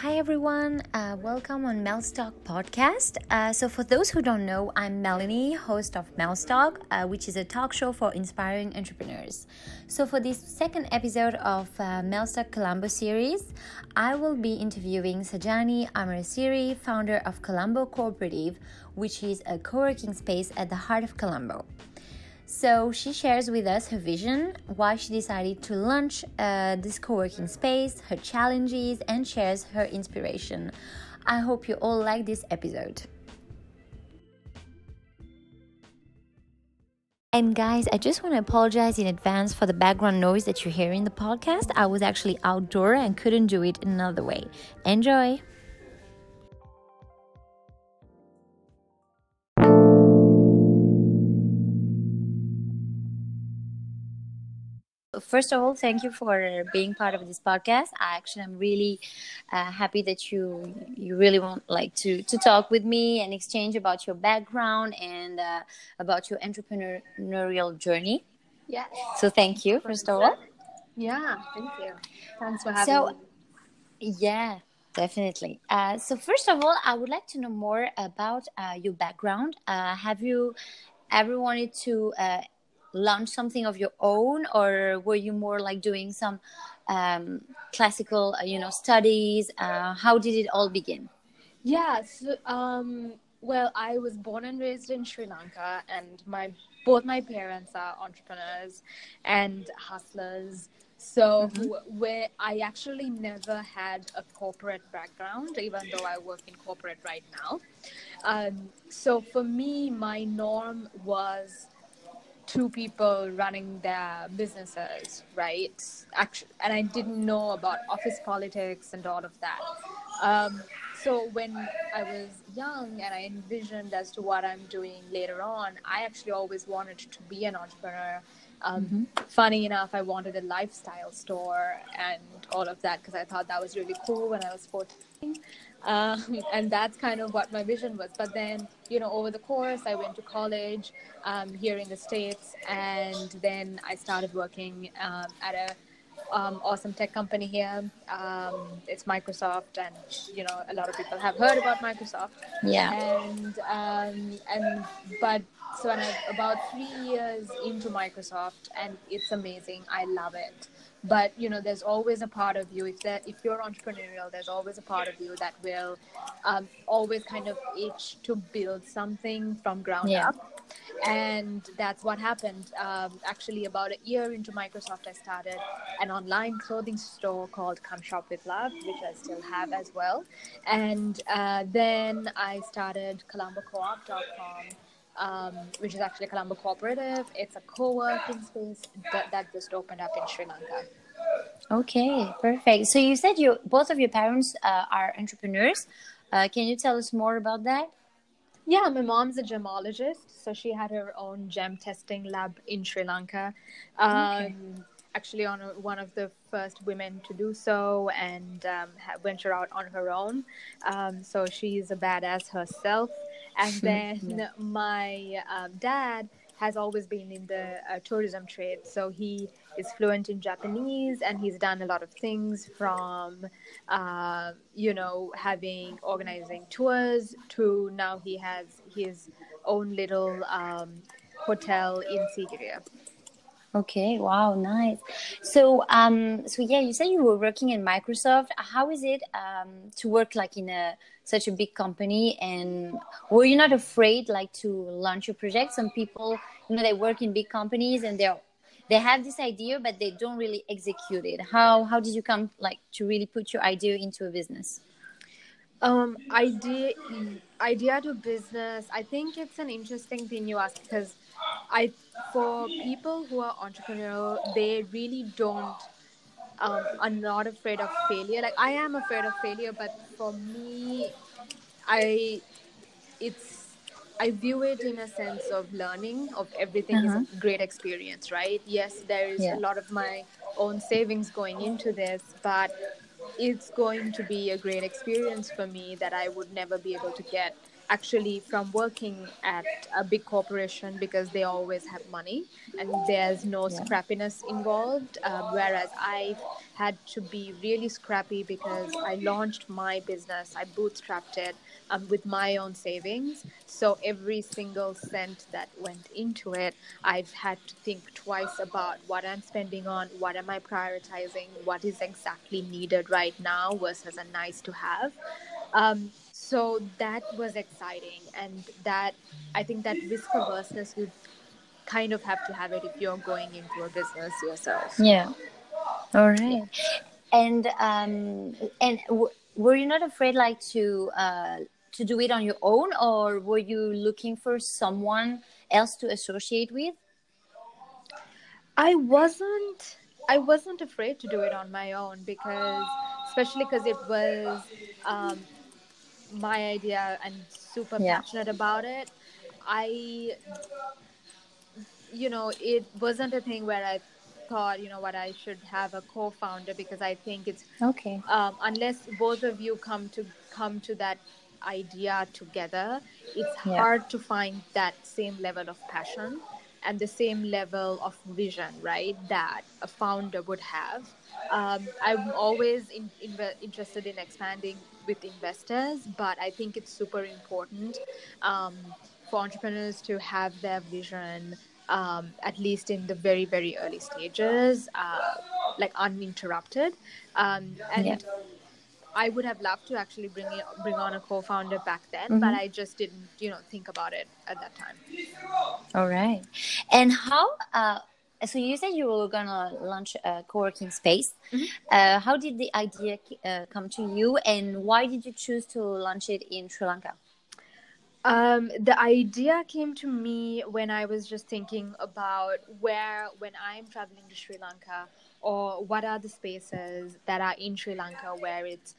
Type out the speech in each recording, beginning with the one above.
Hi everyone, uh, welcome on Melstock podcast. Uh, so, for those who don't know, I'm Melanie, host of Melstock, uh, which is a talk show for inspiring entrepreneurs. So, for this second episode of uh, Melstock Colombo series, I will be interviewing Sajani Amarasiri, founder of Colombo Cooperative, which is a co working space at the heart of Colombo. So she shares with us her vision, why she decided to launch uh, this co working space, her challenges, and shares her inspiration. I hope you all like this episode. And guys, I just want to apologize in advance for the background noise that you hear in the podcast. I was actually outdoor and couldn't do it another way. Enjoy! First of all, thank you for being part of this podcast. I actually am really uh, happy that you you really want like to to talk with me and exchange about your background and uh, about your entrepreneurial journey. Yeah. So thank you first of all. Yeah, thank you. Thanks for having so, me. Yeah, definitely. Uh, so first of all, I would like to know more about uh, your background. Uh, have you ever wanted to uh, launch something of your own or were you more like doing some um, classical uh, you know studies? Uh, how did it all begin? Yeah so, um, well i was born and raised in sri lanka and my both my parents are entrepreneurs and hustlers. So mm-hmm. where i actually never had a corporate background even though i work in corporate right now. Um, so for me my norm was two people running their businesses, right? Actually, and I didn't know about office politics and all of that. Um, so when I was young and I envisioned as to what I'm doing later on, I actually always wanted to be an entrepreneur. Um, mm-hmm. Funny enough, I wanted a lifestyle store and all of that because I thought that was really cool when I was 14 um, and that's kind of what my vision was but then you know over the course i went to college um, here in the states and then i started working um, at a um, awesome tech company here. Um, it's microsoft and you know a lot of people have heard about microsoft. Yeah. And um, and but so I'm about three years into microsoft and it's amazing. I love it but you know there's always a part of you if that if you're entrepreneurial there's always a part of you that will um, always kind of itch to build something from ground yeah. up and that's what happened um, actually about a year into microsoft i started an online clothing store called come shop with love which i still have as well and uh, then i started colombocoop.com um, which is actually Colombo Cooperative. It's a co-working space that, that just opened up in Sri Lanka. Okay, perfect. So you said you both of your parents uh, are entrepreneurs. Uh, can you tell us more about that? Yeah, my mom's a gemologist, so she had her own gem testing lab in Sri Lanka. Um, okay. Actually, on a, one of the first women to do so, and um, venture out on her own. Um, so she's a badass herself. And then yeah. my um, dad has always been in the uh, tourism trade. So he is fluent in Japanese and he's done a lot of things from, uh, you know, having organizing tours to now he has his own little um, hotel in Sigiriya. Okay, wow, nice. So, um, so yeah, you said you were working in Microsoft. How is it um, to work like in a such a big company? And were you not afraid like to launch your project? Some people, you know, they work in big companies and they're they have this idea but they don't really execute it. How how did you come like to really put your idea into a business? Um, idea idea to business. I think it's an interesting thing you ask because I for people who are entrepreneurial, they really don't um, are not afraid of failure. Like I am afraid of failure, but for me, I it's I view it in a sense of learning of everything uh-huh. is a uh-huh. great experience, right? Yes, there is yeah. a lot of my own savings going into this, but it's going to be a great experience for me that I would never be able to get actually from working at a big corporation because they always have money and there's no Yeah. scrappiness involved. Um, whereas I had to be really scrappy because I launched my business, I bootstrapped it um, with my own savings. So every single cent that went into it, I've had to think twice about what I'm spending on, what am I prioritizing, what is exactly needed right now versus a nice to have. Um, so that was exciting, and that I think that risk averseness you kind of have to have it if you're going into a business yourself. Yeah. All right. And um, and w- were you not afraid, like, to uh, to do it on your own, or were you looking for someone else to associate with? I wasn't I wasn't afraid to do it on my own because especially because it was um, my idea and super Yeah. passionate about it. I you know it wasn't a thing where I thought you know what I should have a co-founder because I think it's Okay. um, unless both of you come to come to that idea together it's Yeah. hard to find that same level of passion and the same level of vision right that a founder would have um, i'm always in, inve- interested in expanding with investors but i think it's super important um, for entrepreneurs to have their vision um, at least in the very very early stages uh, like uninterrupted um, and Yeah. I would have loved to actually bring it, bring on a co-founder back then, Mhm. but I just didn't, you know, think about it at that time. All right. And how? Uh, so you said you were gonna launch a co-working space. Mhm. Uh, how did the idea uh, come to you, and why did you choose to launch it in Sri Lanka? Um, the idea came to me when I was just thinking about where, when I'm traveling to Sri Lanka, or what are the spaces that are in Sri Lanka where it's,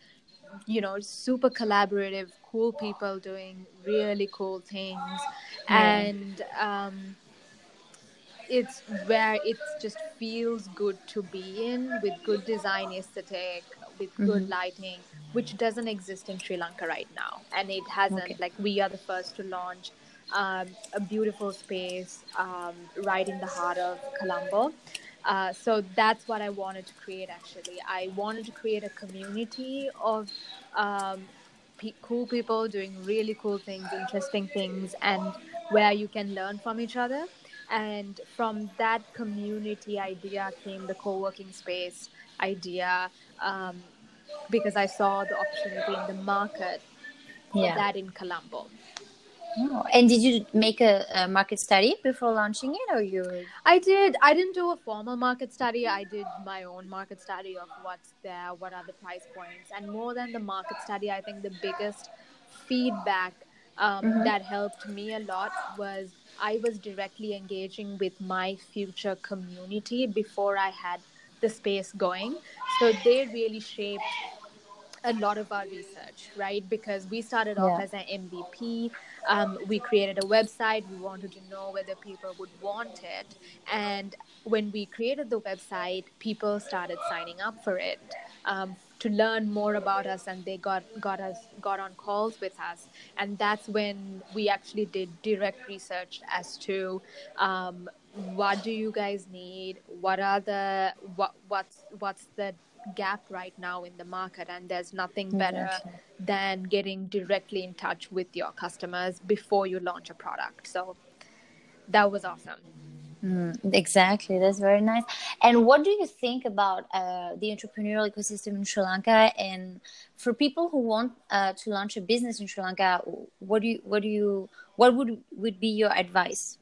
you know, super collaborative, cool people doing really cool things, Yeah. and um, it's where it just feels good to be in with good design aesthetic, with good Mhm. lighting, which doesn't exist in Sri Lanka right now. And it hasn't, Okay. like, we are the first to launch um, a beautiful space um, right in the heart of Colombo. Uh, so that's what I wanted to create actually. I wanted to create a community of um, cool people doing really cool things, interesting things, and where you can learn from each other. And from that community idea came the co working space idea um, because I saw the opportunity in the market for Yeah. that in Colombo. Oh, And did you make a, a market study before launching it, or you? I did. I didn't do a formal market study. I did my own market study of what's there, what are the price points, and more than the market study, I think the biggest feedback um, Mhm. that helped me a lot was I was directly engaging with my future community before I had the space going. So they really shaped a lot of our research, right? Because we started off Yeah. as an MVP. Um, we created a website. We wanted to know whether people would want it. And when we created the website, people started signing up for it um, to learn more about us, and they got got us got on calls with us. And that's when we actually did direct research as to um, what do you guys need, what are the what what's what's the gap right now in the market and there's nothing better Exactly. than getting directly in touch with your customers before you launch a product so that was awesome Mm, exactly, that's very nice. And what do you think about uh, the entrepreneurial ecosystem in Sri Lanka? And for people who want uh, to launch a business in Sri Lanka, what do you, what do you, what would would be your advice?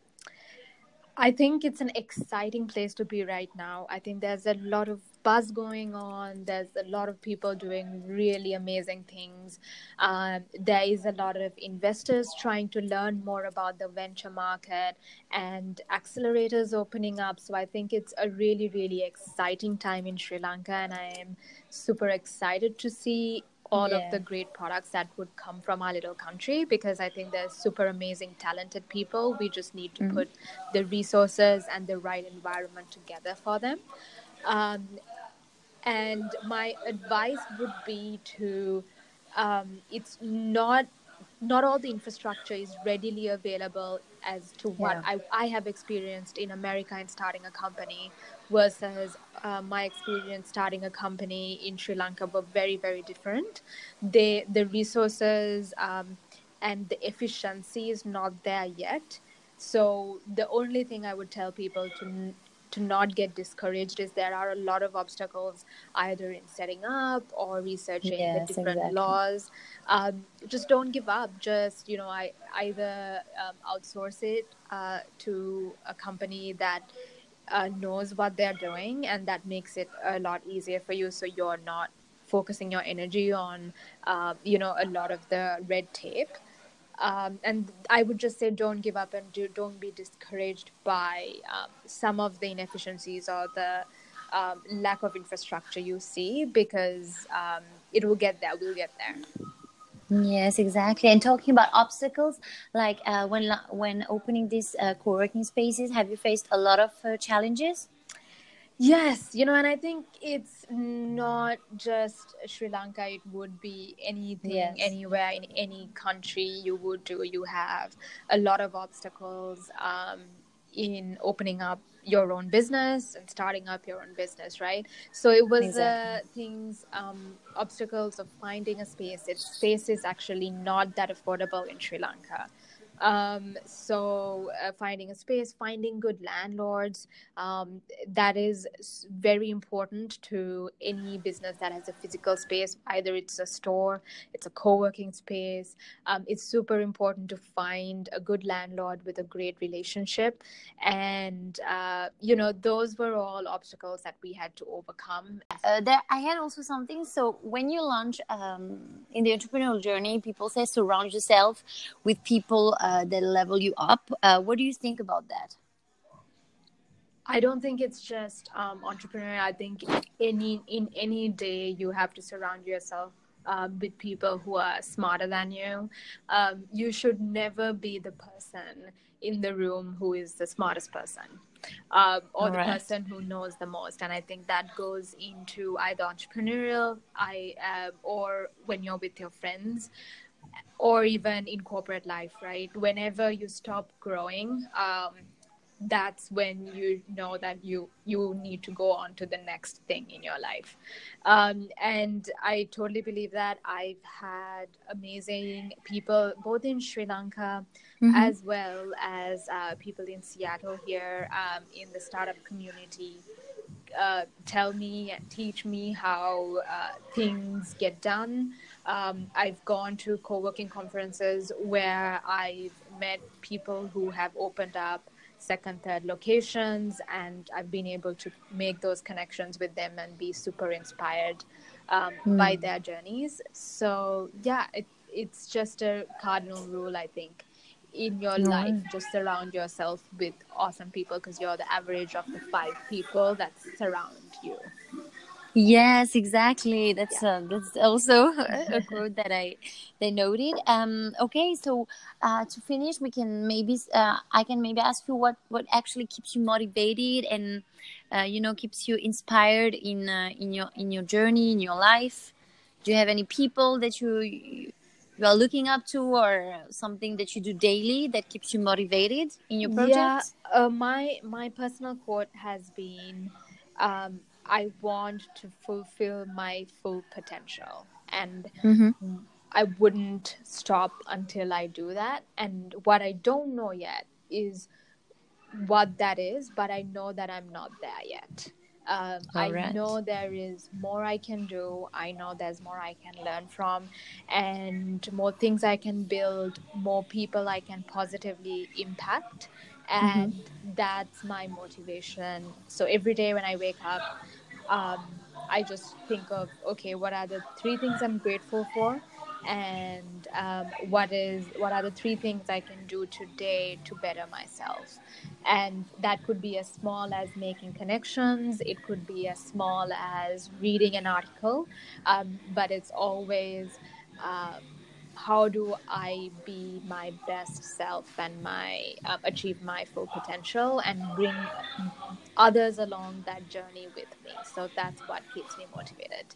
I think it's an exciting place to be right now. I think there's a lot of buzz going on. There's a lot of people doing really amazing things. Um, there is a lot of investors trying to learn more about the venture market and accelerators opening up. So I think it's a really, really exciting time in Sri Lanka, and I am super excited to see all Yeah. of the great products that would come from our little country because I think there's super amazing, talented people. We just need to Mhm. put the resources and the right environment together for them. Um, and my advice would be to um, it's not not all the infrastructure is readily available as to what Yeah. I, I have experienced in America in starting a company versus uh, my experience starting a company in Sri Lanka were very very different. They the resources um, and the efficiency is not there yet. So the only thing I would tell people to to not get discouraged is there are a lot of obstacles either in setting up or researching Yes, the different exactly. laws. Um, just don't give up. Just you know, I either um, outsource it uh, to a company that uh, knows what they're doing, and that makes it a lot easier for you. So you're not focusing your energy on uh, you know a lot of the red tape um, and I would just say don't give up and do, don't be discouraged by um, some of the inefficiencies or the um, lack of infrastructure you see because um, it will get there. We'll get there. Yes, exactly. And talking about obstacles, like uh, when when opening these uh, co-working spaces, have you faced a lot of uh, challenges? Yes, you know, and I think it's not just Sri Lanka, it would be anything, Yes. anywhere in any country you would do. You have a lot of obstacles um, in opening up your own business and starting up your own business, right? So it was Exactly. uh, things, um, obstacles of finding a space. It, space is actually not that affordable in Sri Lanka. Um, so uh, finding a space, finding good landlords, um, that is very important to any business that has a physical space. Either it's a store, it's a co-working space. Um, it's super important to find a good landlord with a great relationship, and uh, you know those were all obstacles that we had to overcome. Uh, there, I had also something. So when you launch um, in the entrepreneurial journey, people say surround yourself with people uh, that level you up. Uh, what do you think about that? I don't think it's just um, entrepreneur. I think any in any day you have to surround yourself uh, with people who are smarter than you. Um, you should never be the person in the room who is the smartest person. Uh, or the Alright. person who knows the most, and I think that goes into either entrepreneurial, I uh, or when you're with your friends, or even in corporate life, right? Whenever you stop growing, um, that's when you know that you you need to go on to the next thing in your life um, and i totally believe that i've had amazing people both in sri lanka Mhm. as well as uh, people in seattle here um, in the startup community uh, tell me and teach me how uh, things get done. Um, I've gone to co working conferences where I've met people who have opened up second, third locations, and I've been able to make those connections with them and be super inspired um, by their journeys. So, yeah, it, it's just a cardinal rule, I think. In your life, just surround yourself with awesome people because you're the average of the five people that surround you. Yes, exactly. That's uh, that's also a quote that I they noted. Um, okay, so uh, to finish, we can maybe uh, I can maybe ask you what what actually keeps you motivated and uh, you know keeps you inspired in uh, in your in your journey in your life. Do you have any people that you you are looking up to or something that you do daily that keeps you motivated in your project? Yeah, uh, my my personal quote has been, um, "I want to fulfill my full potential," and Mm-hmm. I wouldn't stop until I do that. And what I don't know yet is what that is, but I know that I'm not there yet. Um, I know there is more I can do. I know there's more I can learn from, and more things I can build, more people I can positively impact. And that's my motivation. So every day when I wake up, um, I just think of okay, what are the three things I'm grateful for, and um, what is what are the three things I can do today to better myself, and that could be as small as making connections. It could be as small as reading an article, um, but it's always. Um, how do I be my best self and my um, achieve my full potential and bring others along that journey with me? So that's what keeps me motivated.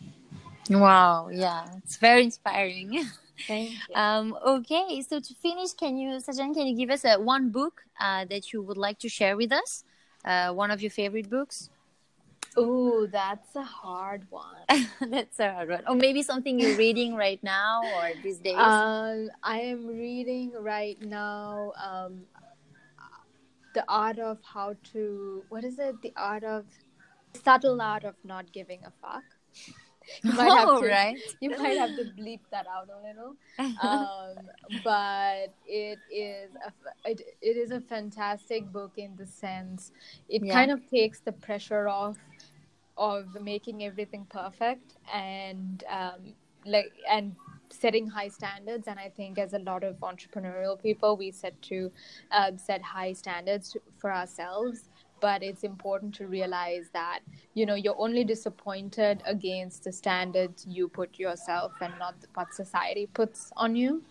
Wow, yeah, it's very inspiring. Thank you. Um, okay, so to finish, can you, Sajan, can you give us a one book uh, that you would like to share with us? Uh, one of your favorite books? Ooh, that's a hard one. That's a hard one. Or maybe something you're reading right now or these days. Um, I am reading right now um, the art of how to what is it? The art of subtle art of not giving a fuck. You might have oh, to right. you might have to bleep that out a little. Um, but it is a it, it is a fantastic book in the sense it Yeah. kind of takes the pressure off of making everything perfect and um, like and setting high standards and i think as a lot of entrepreneurial people we set to uh, set high standards for ourselves but it's important to realize that you know you're only disappointed against the standards you put yourself and not what society puts on you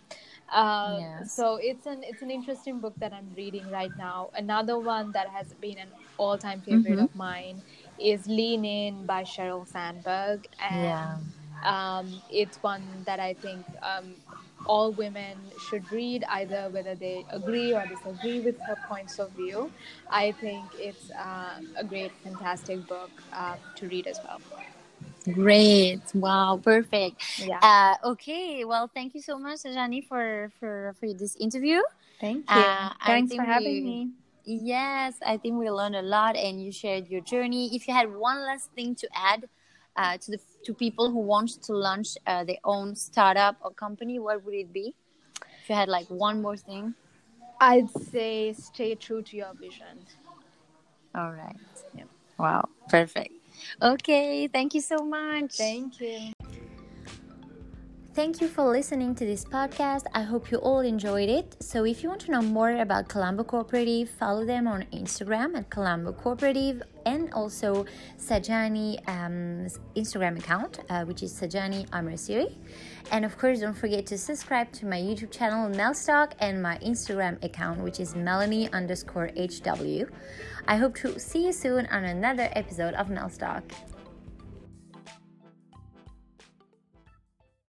um, Yes. so it's an it's an interesting book that i'm reading right now another one that has been an all-time favorite Mhm. of mine is lean in by sheryl sandberg and Yeah. um, it's one that i think um, all women should read either whether they agree or disagree with her points of view i think it's uh, a great fantastic book uh, to read as well Great. Wow. Perfect. yeah Uh, okay. Well, thank you so much, Sajani, for, for, for this interview. thank you. Uh, thanks for having we- me Yes, I think we learned a lot, and you shared your journey. If you had one last thing to add uh, to the to people who want to launch uh, their own startup or company, what would it be? If you had like one more thing. i'd say stay true to your vision All right. Yeah. Wow. Perfect. Okay. Thank you so much. thank you Thank you for listening to this podcast. I hope you all enjoyed it. So, if you want to know more about Colombo Cooperative, follow them on Instagram at Colombo Cooperative and also Sajani um, Instagram account, uh, which is Sajani Amarasiri. And of course, don't forget to subscribe to my YouTube channel, Melstock, and my Instagram account, which is Melanie underscore HW. I hope to see you soon on another episode of Melstock.